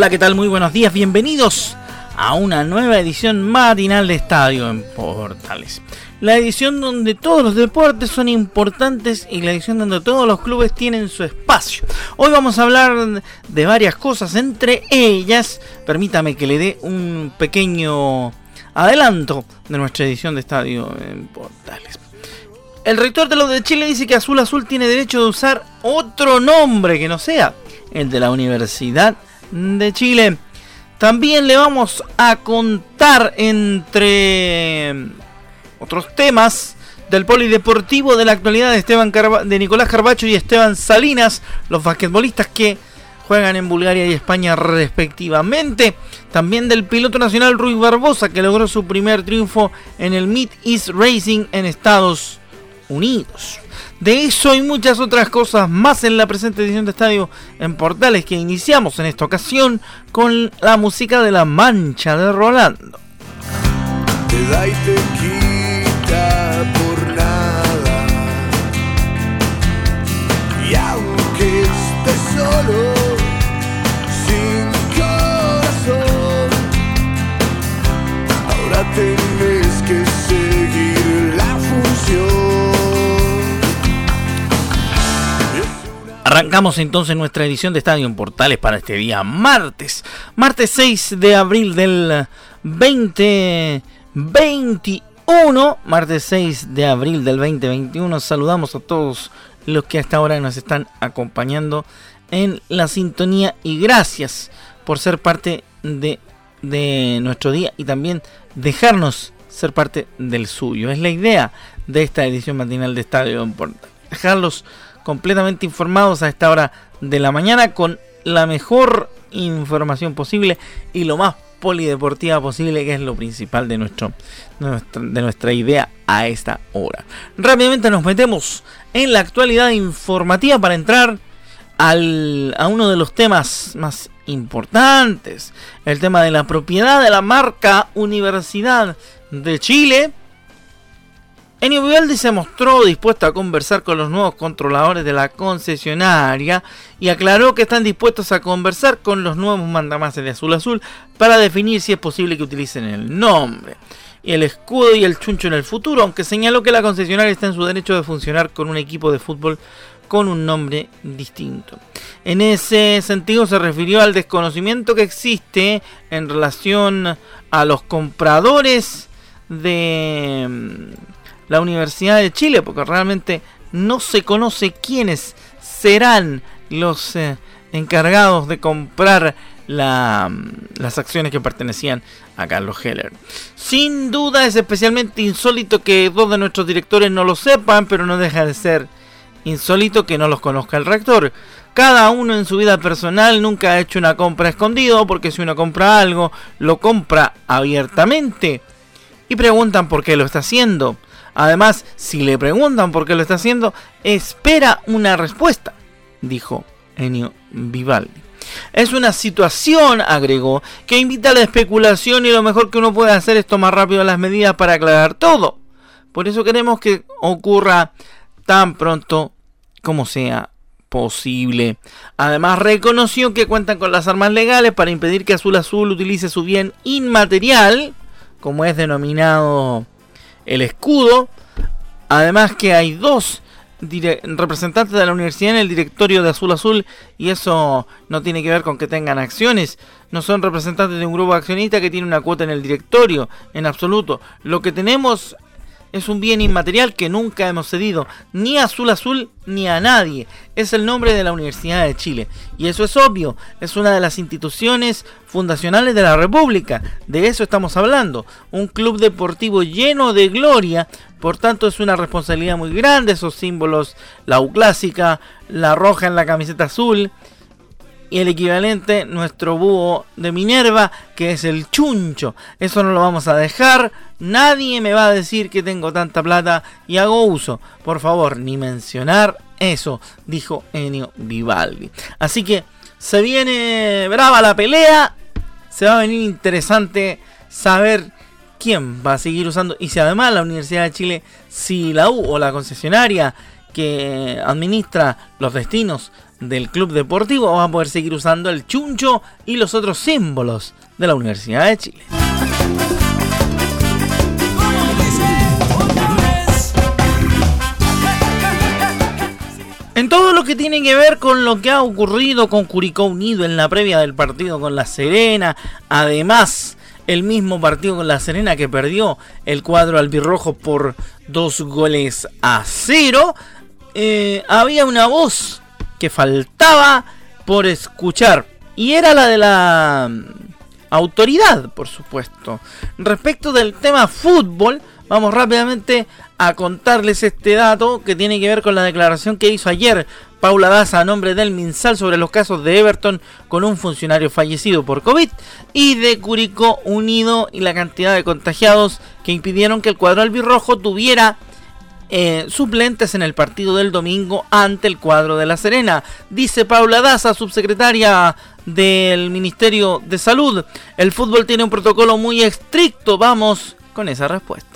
Hola, ¿qué tal? Muy buenos días, bienvenidos a una nueva edición matinal de Estadio en Portales. La edición donde todos los deportes son importantes y la edición donde todos los clubes tienen su espacio. Hoy vamos a hablar de varias cosas, entre ellas, permítame que le dé un pequeño adelanto de nuestra edición de Estadio en Portales. El rector de los de Chile dice que Azul Azul tiene derecho de usar otro nombre que no sea el de la Universidad de Chile. También le vamos a contar entre otros temas del polideportivo de la actualidad de, Esteban de Nicolás Carbacho y Esteban Salinas, los basquetbolistas que juegan en Bulgaria y España respectivamente. También del piloto nacional Ruiz Barbosa que logró su primer triunfo en el Mid East Racing en Estados Unidos. De eso y muchas otras cosas más en la presente edición de Estadio en Portales que iniciamos en esta ocasión con la música de La Mancha de Rolando. Arrancamos entonces nuestra edición de Estadio en Portales para este día martes, martes 6 de abril del 2021, martes 6 de abril del 2021. Saludamos a todos los que hasta ahora nos están acompañando en la sintonía y gracias por ser parte de, de nuestro día y también dejarnos ser parte del suyo. Es la idea de esta edición matinal de Estadio en Portales. Dejarlos completamente informados a esta hora de la mañana con la mejor información posible y lo más polideportiva posible, que es lo principal de, nuestro, de nuestra idea a esta hora. Rápidamente nos metemos en la actualidad informativa para entrar al, a uno de los temas más importantes, el tema de la propiedad de la marca Universidad de Chile Enio Vivaldi se mostró dispuesto a conversar con los nuevos controladores de la concesionaria y aclaró que están dispuestos a conversar con los nuevos mandamases de Azul Azul para definir si es posible que utilicen el nombre, el escudo y el chuncho en el futuro, aunque señaló que la concesionaria está en su derecho de funcionar con un equipo de fútbol con un nombre distinto. En ese sentido se refirió al desconocimiento que existe en relación a los compradores de la Universidad de Chile, porque realmente no se conoce quiénes serán los eh, encargados de comprar las acciones que pertenecían a Carlos Heller. Sin duda es especialmente insólito que dos de nuestros directores no lo sepan, pero no deja de ser insólito que no los conozca el rector. Cada uno en su vida personal nunca ha hecho una compra escondido, porque si uno compra algo, lo compra abiertamente. Y preguntan por qué lo está haciendo. Además, si le preguntan por qué lo está haciendo, espera una respuesta, dijo Ennio Vivaldi. Es una situación, agregó, que invita a la especulación y lo mejor que uno puede hacer es tomar rápido las medidas para aclarar todo. Por eso queremos que ocurra tan pronto como sea posible. Además reconoció que cuentan con las armas legales para impedir que Azul Azul utilice su bien inmaterial, como es denominado el escudo. Además que hay dos representantes de la universidad en el directorio de Azul Azul y eso no tiene que ver con que tengan acciones. No son representantes de un grupo accionista que tiene una cuota en el directorio, en absoluto. Lo que tenemos es un bien inmaterial que nunca hemos cedido ni a Azul Azul ni a nadie. Es el nombre de la Universidad de Chile. Y eso es obvio, es una de las instituciones fundacionales de la República. De eso estamos hablando. Un club deportivo lleno de gloria. Por tanto, es una responsabilidad muy grande esos símbolos. La U clásica, la roja en la camiseta azul y el equivalente, nuestro búho de Minerva, que es el chuncho. Eso no lo vamos a dejar. Nadie me va a decir que tengo tanta plata y hago uso. Por favor, ni mencionar eso, dijo Enio Vivaldi. Así que se viene brava la pelea. Se va a venir interesante saber quién va a seguir usando. Y si además la Universidad de Chile, si la U o la concesionaria que administra los destinos del club deportivo, vamos a poder seguir usando el chuncho y los otros símbolos de la Universidad de Chile. En todo lo que tiene que ver con lo que ha ocurrido con Curicó Unido en la previa del partido con La Serena, además el mismo partido con La Serena que perdió el cuadro albirrojo por dos goles a cero, eh, había una voz que faltaba por escuchar. Y era la de la mm, autoridad, por supuesto. Respecto del tema fútbol, vamos rápidamente a contarles este dato que tiene que ver con la declaración que hizo ayer Paula Daza a nombre del MinSal sobre los casos de Everton con un funcionario fallecido por COVID y de Curicó Unido y la cantidad de contagiados que impidieron que el cuadro albirrojo tuviera eh, suplentes en el partido del domingo ante el cuadro de La Serena. Dice Paula Daza, subsecretaria del Ministerio de Salud. El fútbol tiene un protocolo muy estricto. Vamos con esa respuesta.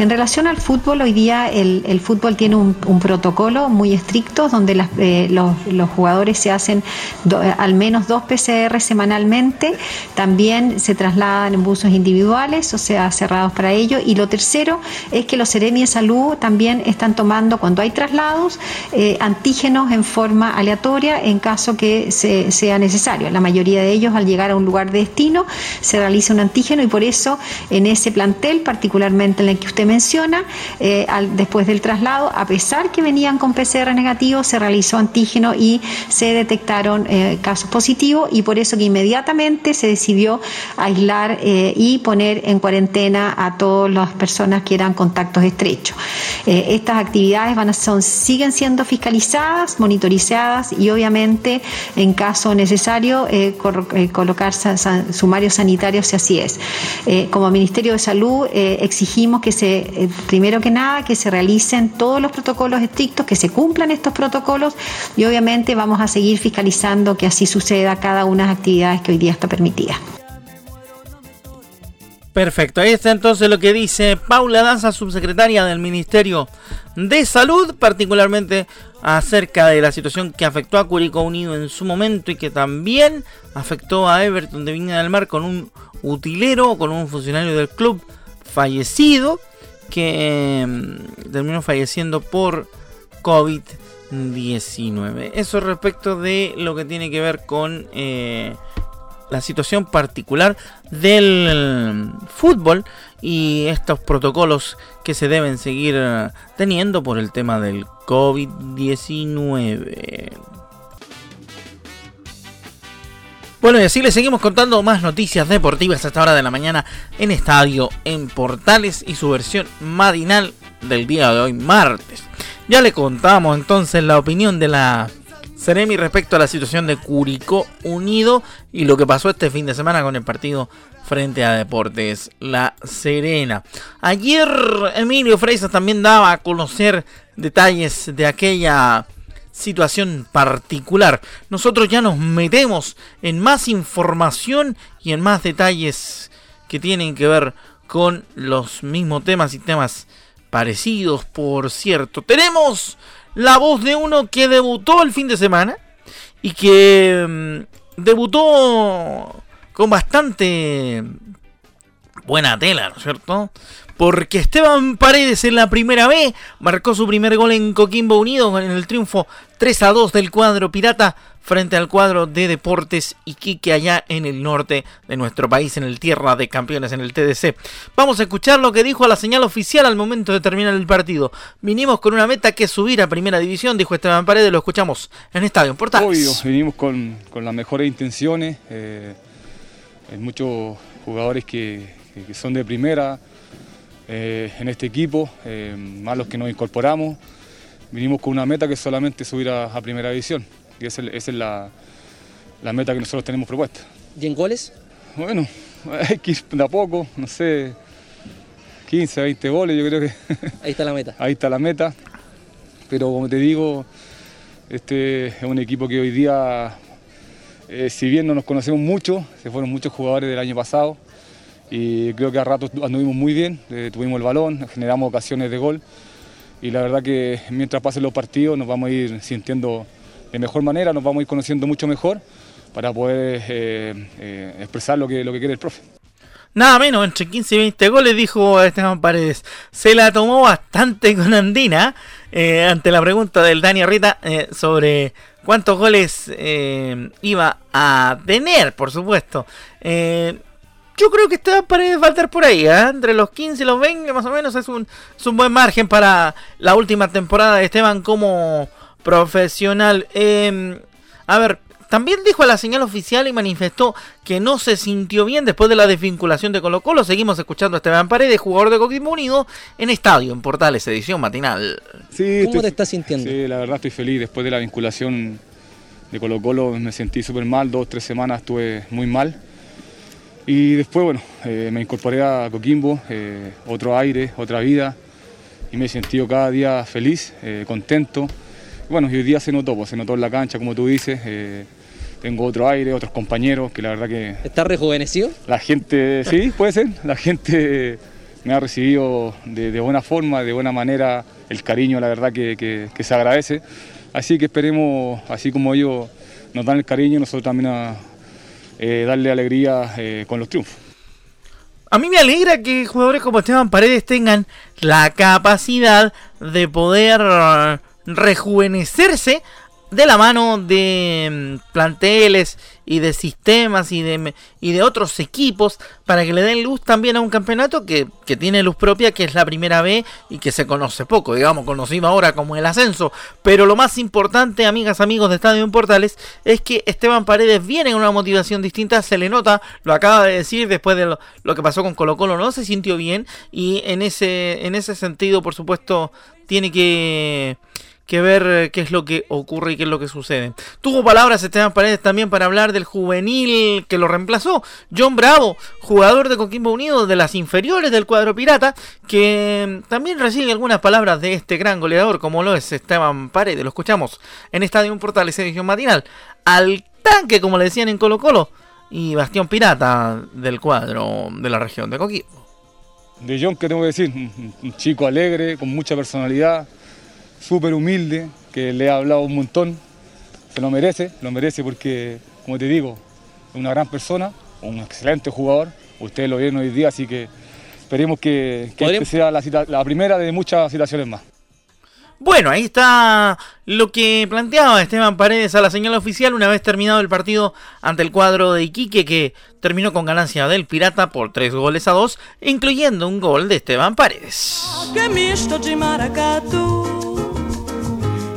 En relación al fútbol, hoy día el, fútbol tiene un, protocolo muy estricto donde eh, los, jugadores se hacen al menos dos PCR semanalmente, también se trasladan en buses individuales, o sea, cerrados para ello. Y lo tercero es que los Seremi de Salud también están tomando, cuando hay traslados, eh, antígenos en forma aleatoria en caso que sea necesario. La mayoría de ellos, al llegar a un lugar de destino, se realiza un antígeno y por eso en ese plantel, particularmente en el que usted menciona, eh, después del traslado, a pesar que venían con PCR negativo, se realizó antígeno y se detectaron eh, casos positivos y por eso que inmediatamente se decidió aislar eh, y poner en cuarentena a todas las personas que eran contactos estrechos. estas actividades van son, siguen siendo fiscalizadas, monitorizadas y obviamente en caso necesario colocar sumarios sanitarios si así es. como Ministerio de Salud exigimos que se eh, primero que nada, que se realicen todos los protocolos estrictos, que se cumplan estos protocolos y obviamente vamos a seguir fiscalizando que así suceda cada una de las actividades que hoy día está permitida. Perfecto, ahí está entonces lo que dice Paula Danza, subsecretaria del Ministerio de Salud, particularmente acerca de la situación que afectó a Curicó Unido en su momento y que también afectó a Everton de Viña del Mar con un utilero, con un funcionario del club fallecido que em, terminó falleciendo por COVID-19. Eso respecto de lo que tiene que ver con eh, la situación particular del fútbol y estos protocolos que se deben seguir teniendo por el tema del COVID-19. Bueno, y así les seguimos contando más noticias deportivas a esta hora de la mañana en Estadio en Portales y su versión matinal del día de hoy, martes. Ya le contamos entonces la opinión de la Ceremi respecto a la situación de Curicó Unido y lo que pasó este fin de semana con el partido frente a Deportes La Serena. Ayer Emilio Freisas también daba a conocer detalles de aquella situación particular. Nosotros ya nos metemos en más información y en más detalles que tienen que ver con los mismos temas y temas parecidos, por cierto. Tenemos la voz de uno que debutó el fin de semana y que mm, debutó con bastante buena tela, ¿no es cierto? Porque Esteban Paredes en la primera vez marcó su primer gol en Coquimbo Unido en el triunfo 3 a 2 del cuadro pirata frente al cuadro de Deportes Iquique allá en el norte de nuestro país, en el Tierra de Campeones, en el TDC. Vamos a escuchar lo que dijo a la señal oficial al momento de terminar el partido. Vinimos con una meta que es subir a Primera División, dijo Esteban Paredes, lo escuchamos en Estadio Portales. Obvio, vinimos con, las mejores intenciones, eh, hay muchos jugadores que, son de primera eh, en este equipo, eh, más los que nos incorporamos. Vinimos con una meta que es solamente subir a Primera División y esa, es la, meta que nosotros tenemos propuesta. ¿Y en goles? Bueno, hay que ir de a poco, no sé, 15, 20 goles, yo creo que. Ahí está la meta. Ahí está la meta. Pero como te digo, este es un equipo que hoy día, eh, si bien no nos conocemos mucho, se fueron muchos jugadores del año pasado y creo que a ratos anduvimos muy bien, eh, tuvimos el balón, generamos ocasiones de gol y la verdad que mientras pasen los partidos nos vamos a ir sintiendo de mejor manera, nos vamos a ir conociendo mucho mejor para poder eh, eh, expresar lo que, lo que quiere el profe. Nada menos, entre 15 y 20 goles, dijo Esteban Paredes. Se la tomó bastante con Andina ante la pregunta del Dani Rita sobre cuántos goles iba a tener, por supuesto. Yo creo que Esteban Paredes va a estar por ahí, entre los 15 y los 20 más o menos. Es un, es un buen margen para la última temporada de Esteban como profesional. Em, a ver, también dijo a la señal oficial y manifestó que no se sintió bien después de la desvinculación de Colo Colo. Seguimos escuchando a Esteban Paredes, jugador de Coquimbo Unido, en estadio, en Portales, edición matinal. Sí, ¿Cómo te estás sintiendo? Sí, la verdad estoy feliz. Después de la vinculación de Colo Colo me sentí súper mal, dos, tres semanas estuve muy mal. Y después, bueno, eh, me incorporé a Coquimbo, eh, otro aire, otra vida, y me he sentido cada día feliz, eh, contento. Bueno, y hoy día se notó, pues, se notó en la cancha, como tú dices. Tengo otro aire, otros compañeros que la verdad que... ¿Está rejuvenecido? La gente, sí, puede ser. La gente me ha recibido de, buena forma, de buena manera, el cariño, la verdad que, se agradece. Así que esperemos, así como ellos nos dan el cariño, nosotros también a, eh, darle alegría eh, con los triunfos. A mí me alegra que jugadores como Esteban Paredes tengan la capacidad de poder rejuvenecerse de la mano de mm, planteles y de sistemas y de, y de otros equipos para que le den luz también a un campeonato que, tiene luz propia, que es la primera B y que se conoce poco, digamos, conocido ahora como el ascenso. Pero lo más importante, amigas, amigos de Estadio en Portales, es que Esteban Paredes viene con una motivación distinta, se le nota, lo acaba de decir después de lo, lo que pasó con Colo Colo, no se sintió bien y en ese, en ese sentido, por supuesto, tiene que que ver eh, qué es lo que ocurre y qué es lo que sucede. Tuvo palabras Esteban Paredes también para hablar del juvenil que lo reemplazó, John Bravo, jugador de Coquimbo Unido de las inferiores del cuadro pirata, que también recibe algunas palabras de este gran goleador como lo es Esteban Paredes. Lo escuchamos en Estadio Portales edición matinal. Al tanque, como le decían en Colo Colo, y Bastión Pirata del cuadro de la región de Coquimbo. De John, ¿qué tengo que decir? Un chico alegre, con mucha personalidad, súper humilde, que le ha hablado un montón, se lo merece, lo merece porque, como te digo, es una gran persona, un excelente jugador, ustedes lo vieron hoy día, así que esperemos que, que este sea la, la primera de muchas situaciones más. Bueno, ahí está lo que planteaba Esteban Paredes a la señal oficial una vez terminado el partido ante el cuadro de Iquique que terminó con ganancia del Pirata por tres goles a dos, incluyendo un gol de Esteban Paredes.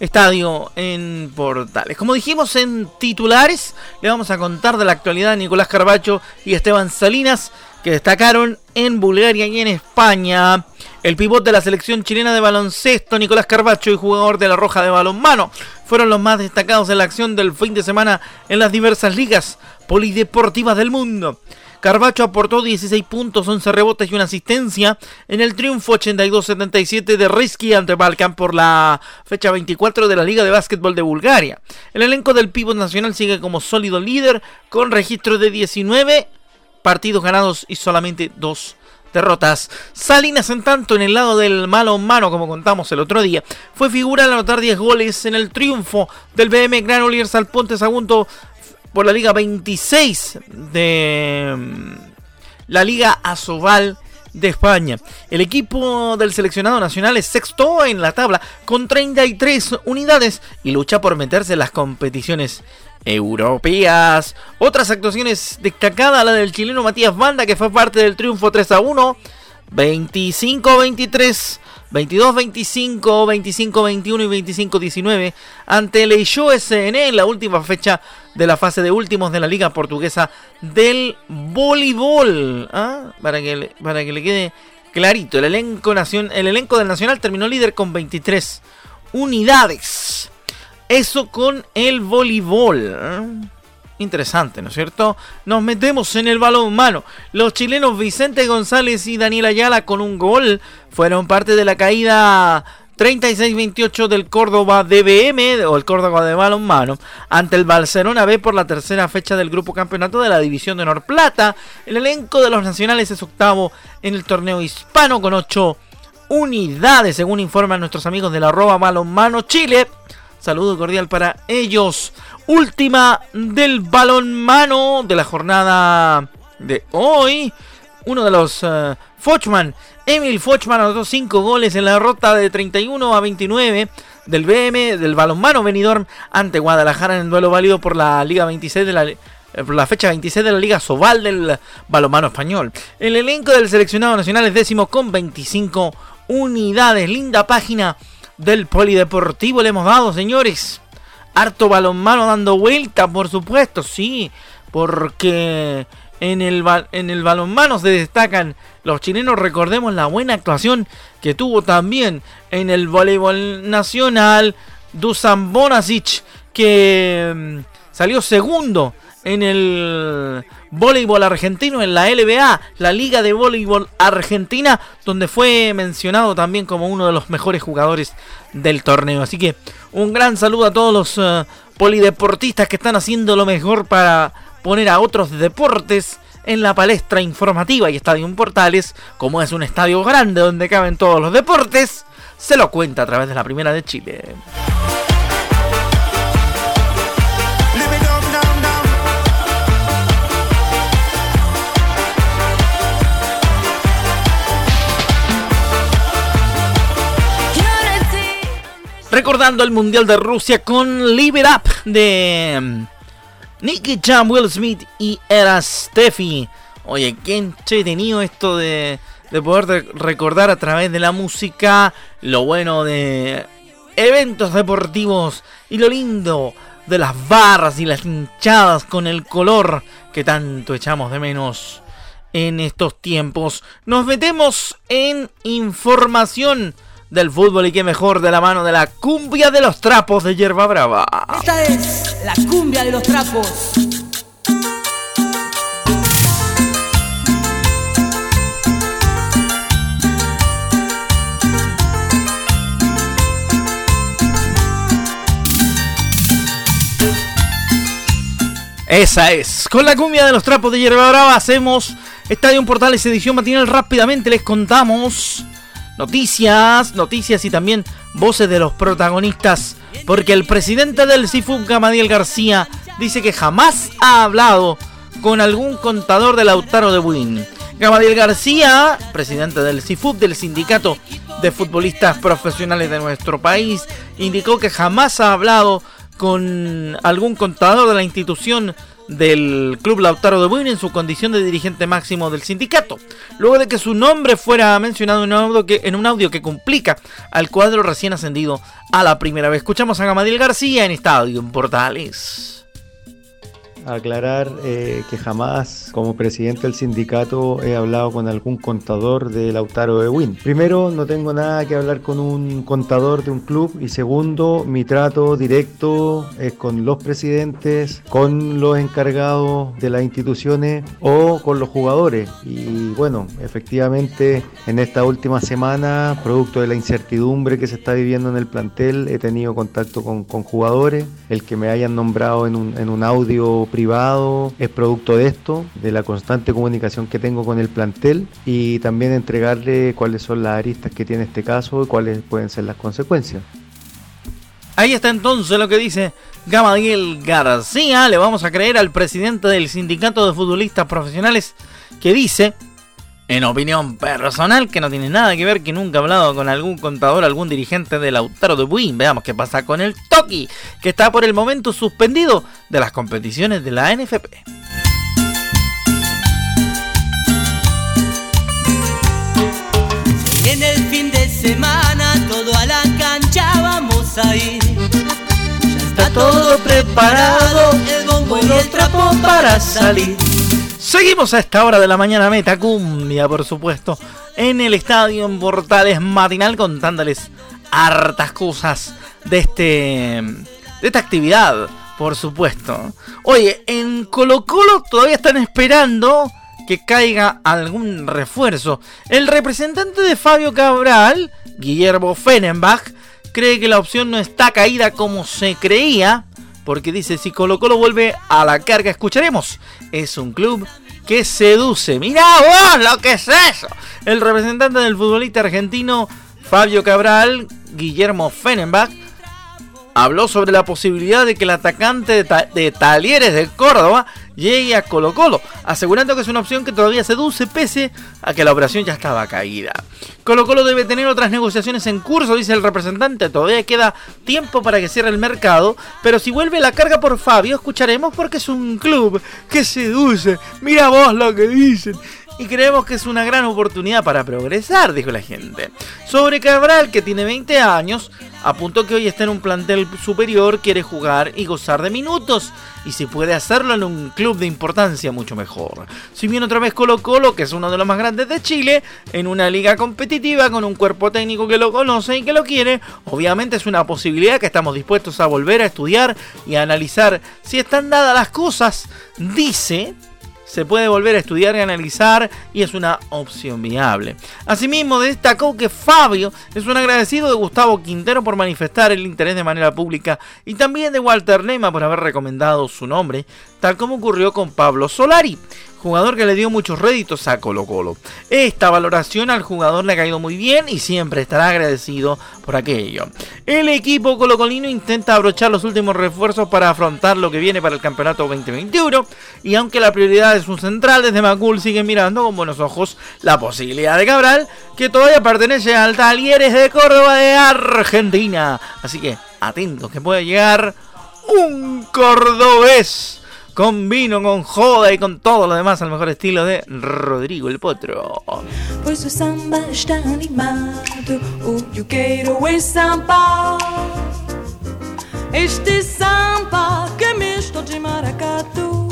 Estadio en Portales. Como dijimos en titulares, le vamos a contar de la actualidad de Nicolás Carbacho y Esteban Salinas, que destacaron en Bulgaria y en España. El pivot de la selección chilena de baloncesto, Nicolás Carbacho, y jugador de la Roja de balonmano, fueron los más destacados en la acción del fin de semana en las diversas ligas polideportivas del mundo. Carbacho aportó 16 puntos, 11 rebotes y una asistencia en el triunfo 82-77 de Risky ante Balkan por la fecha 24 de la Liga de Básquetbol de Bulgaria. El elenco del Pivot Nacional sigue como sólido líder con registro de 19 partidos ganados y solamente 2 derrotas. Salinas, en tanto, en el lado del malo mano, como contamos el otro día, fue figura al anotar 10 goles en el triunfo del BM Granollers al Ponte Sagunto por la Liga 26 de mm, la Liga Asobal de España. El equipo del seleccionado nacional es sexto en la tabla con 33 unidades y lucha por meterse en las competiciones europeas. Otras actuaciones destacadas, la del chileno Matías Banda, que fue parte del triunfo 3 a 1, 25-23. 22-25, 25-21 y 25-19 ante el Eixo SN en la última fecha de la fase de últimos de la Liga Portuguesa del Voleibol. ¿ah? Para, que, para que le quede clarito, el elenco, el elenco del Nacional terminó líder con 23 unidades. Eso con el voleibol. ¿eh? Interesante, ¿no es cierto? Nos metemos en el balón mano. Los chilenos Vicente González y Daniel Ayala con un gol fueron parte de la caída 36-28 del Córdoba DBM o el Córdoba de balonmano ante el Barcelona B por la tercera fecha del grupo campeonato de la división de Honor Plata. El elenco de los nacionales es octavo en el torneo hispano con 8 unidades según informan nuestros amigos de la arroba balonmano Chile. Saludo cordial para ellos. Última del balón mano de la jornada de hoy. Uno de los uh, Fochman, Emil Fochman, anotó 5 goles en la derrota de 31 a 29 del BM, del balonmano Benidorm ante Guadalajara en el duelo válido por la Liga 26 de la eh, fecha 26 de la Liga Sobal del balonmano español. El elenco del seleccionado nacional es décimo con 25 unidades. Linda página del polideportivo le hemos dado, señores. Harto balonmano dando vuelta, por supuesto, sí. Porque en el, en el balonmano se destacan los chilenos. Recordemos la buena actuación que tuvo también en el voleibol nacional Dusan Bonasic, que mm, salió segundo en el voleibol argentino, en la LBA, la Liga de Voleibol Argentina, donde fue mencionado también como uno de los mejores jugadores del torneo. Así que un gran saludo a todos los eh, polideportistas que están haciendo lo mejor para poner a otros deportes en la palestra informativa y Estadio Portales, como es un estadio grande donde caben todos los deportes, se lo cuenta a través de la Primera de Chile. Recordando el Mundial de Rusia con Live It Up de mm, Nicky Jam, Will Smith y Era Steffi. Oye, qué entretenido esto de, de poder recordar a través de la música lo bueno de eventos deportivos y lo lindo de las barras y las hinchadas con el color que tanto echamos de menos en estos tiempos. Nos metemos en información del fútbol y qué mejor de la mano de la cumbia de los trapos de Hierba Brava. Esta es la cumbia de los trapos. Esa es. Con la cumbia de los trapos de Hierba Brava hacemos Estadio Portales edición matinal. Rápidamente les contamos noticias, noticias y también voces de los protagonistas, porque el presidente del CIFUB, Gamadiel García, dice que jamás ha hablado con algún contador del Lautaro de Buin. Gamadiel García, presidente del CIFUB, del Sindicato de Futbolistas Profesionales de nuestro país, indicó que jamás ha hablado con algún contador de la institución del Club Lautaro de Buin en su condición de dirigente máximo del sindicato, luego de que su nombre fuera mencionado en un audio que, en un audio que complica al cuadro recién ascendido a la primera vez. Escuchamos a Gamadil García en Estadio en Portales. Aclarar eh, que jamás como presidente del sindicato he hablado con algún contador de Lautaro de Win. Primero, no tengo nada que hablar con un contador de un club y segundo, mi trato directo es con los presidentes, con los encargados de las instituciones o con los jugadores. Y bueno, efectivamente en esta última semana, producto de la incertidumbre que se está viviendo en el plantel, he tenido contacto con, jugadores. El que me hayan nombrado en en un audio privado es producto de esto, de la constante comunicación que tengo con el plantel y también entregarle cuáles son las aristas que tiene este caso y cuáles pueden ser las consecuencias. Ahí está entonces lo que dice Gamadiel García. Le vamos a creer al presidente del Sindicato de Futbolistas Profesionales que dice, en opinión personal, que no tiene nada que ver, que nunca ha hablado con algún contador, algún dirigente del Lautaro de Buin. Veamos qué pasa con el Toki, que está por el momento suspendido de las competiciones de la NFP. En el fin de semana todo a la cancha vamos a ir. Ya está todo preparado, el bombo y el trapo para salir. Seguimos a esta hora de la mañana meta cumbia, por supuesto, en el estadio en Portales Matinal contándoles hartas cosas de este de esta actividad, por supuesto. Oye, en Colo Colo todavía están esperando que caiga algún refuerzo. El representante de Fabio Cabral, Guillermo Fenenbach, cree que la opción no está caída como se creía, porque dice si Colo Colo vuelve a la carga, escucharemos. Es un club que seduce. Mirá vos lo que es eso. El representante del futbolista argentino Fabio Cabral, Guillermo Fenenbach, habló sobre la posibilidad de que el atacante de, Ta- de Talieres de Córdoba llegue a Colo Colo, asegurando que es una opción que todavía seduce pese a que la operación ya estaba caída. Colo Colo debe tener otras negociaciones en curso, dice el representante, todavía queda tiempo para que cierre el mercado, pero si vuelve la carga por Fabio, escucharemos porque es un club que seduce, mira vos lo que dicen. Y creemos que es una gran oportunidad para progresar, dijo la gente. Sobre Cabral, que tiene 20 años, apuntó que hoy está en un plantel superior, quiere jugar y gozar de minutos. Y si puede hacerlo en un club de importancia, mucho mejor. Si bien otra vez Colo Colo, que es uno de los más grandes de Chile, en una liga competitiva con un cuerpo técnico que lo conoce y que lo quiere, obviamente es una posibilidad que estamos dispuestos a volver a estudiar y a analizar si están dadas las cosas, dice se puede volver a estudiar y analizar y es una opción viable. Asimismo, destacó que Fabio es un agradecido de Gustavo Quintero por manifestar el interés de manera pública y también de Walter Lema por haber recomendado su nombre, tal como ocurrió con Pablo Solari, jugador que le dio muchos réditos a Colo Colo. Esta valoración al jugador le ha caído muy bien y siempre estará agradecido por aquello. El equipo colocolino intenta abrochar los últimos refuerzos para afrontar lo que viene para el campeonato 2021 y aunque la prioridad es un central, desde Macul siguen mirando con buenos ojos la posibilidad de Cabral, que todavía pertenece al Talieres de Córdoba de Argentina. Así que atentos que puede llegar un cordobés con vino, con joda y con todo lo demás al mejor estilo de Rodrigo el Potro. Pois o samba está animado, o que eu quero é samba. Este samba que é misto de maracatu.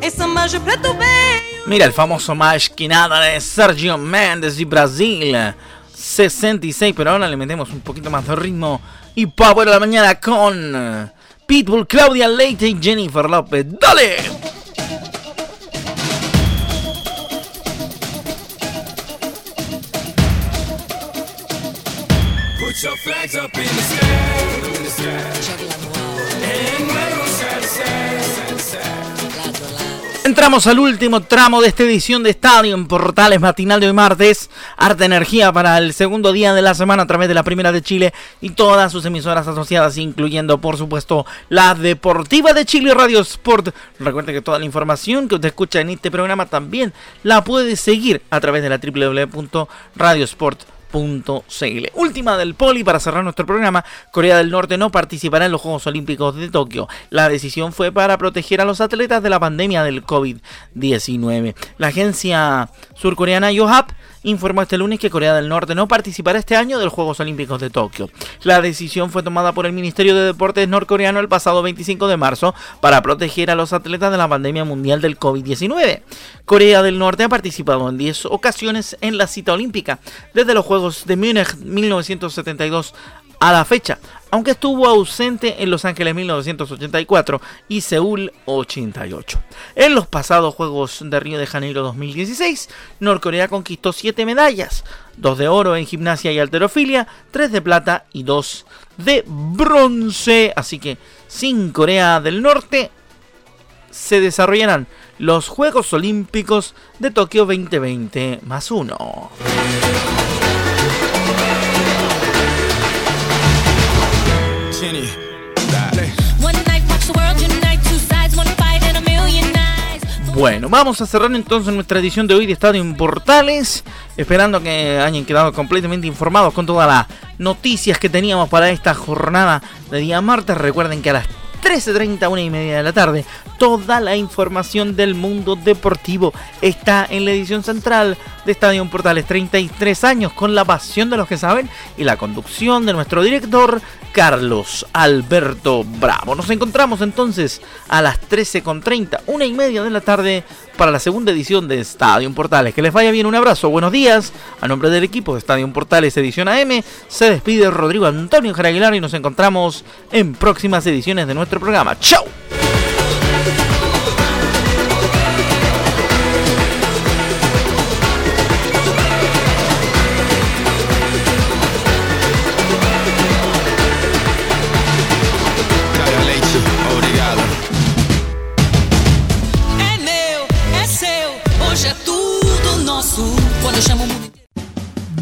É samba de preto bem. Mira el famoso más que nada de Sergio Méndez y Brasil. 66, pero ahora le metemos un poquito más de ritmo y power a la mañana con Pitbull, Claudia Leite y Jennifer López. ¡Dale! Put your flags up in the sky. In the sky. And wave 'em side to side, side to side. Entramos al último tramo de esta edición de Estadio en Portales Matinal de hoy martes. Harta energía para el segundo día de la semana a través de la Primera de Chile y todas sus emisoras asociadas, incluyendo por supuesto la Deportiva de Chile Radio Sport. Recuerde que toda la información que usted escucha en este programa también la puede seguir a través de la www.radiosport.com. Última del poli para cerrar nuestro programa. Corea del Norte no participará en los Juegos Olímpicos de Tokio. La decisión fue para proteger a los atletas de la pandemia del COVID-19. La agencia surcoreana Yohap informó este lunes que Corea del Norte no participará este año de los Juegos Olímpicos de Tokio. La decisión fue tomada por el Ministerio de Deportes norcoreano el pasado 25 de marzo para proteger a los atletas de la pandemia mundial del COVID-19. Corea del Norte ha participado en 10 ocasiones en la cita olímpica, desde los Juegos de Múnich 1972 a la fecha, aunque estuvo ausente en Los Ángeles 1984 y Seúl 88. En los pasados Juegos de Río de Janeiro 2016, Norcorea conquistó 7 medallas, 2 de oro en gimnasia y alterofilia, 3 de plata y 2 de bronce. Así que sin Corea del Norte se desarrollarán los Juegos Olímpicos de Tokio 2020 más 1. Bueno, vamos a cerrar entonces nuestra edición de hoy de Estadio en Portales, esperando que hayan quedado completamente informados con todas las noticias que teníamos para esta jornada de día martes. Recuerden que a las 13.30, una y media de la tarde, toda la información del mundo deportivo está en la edición central de Estadio Portales 33 años con la pasión de los que saben y la conducción de nuestro director Carlos Alberto Bravo. Nos encontramos entonces a las 13.30, una y media de la tarde para la segunda edición de Estadio Portales. Que les vaya bien, un abrazo, buenos días. A nombre del equipo de Estadio Portales Edición AM, se despide Rodrigo Antonio Jaraguilar y nos encontramos en próximas ediciones de nuestro programa. ¡Chao!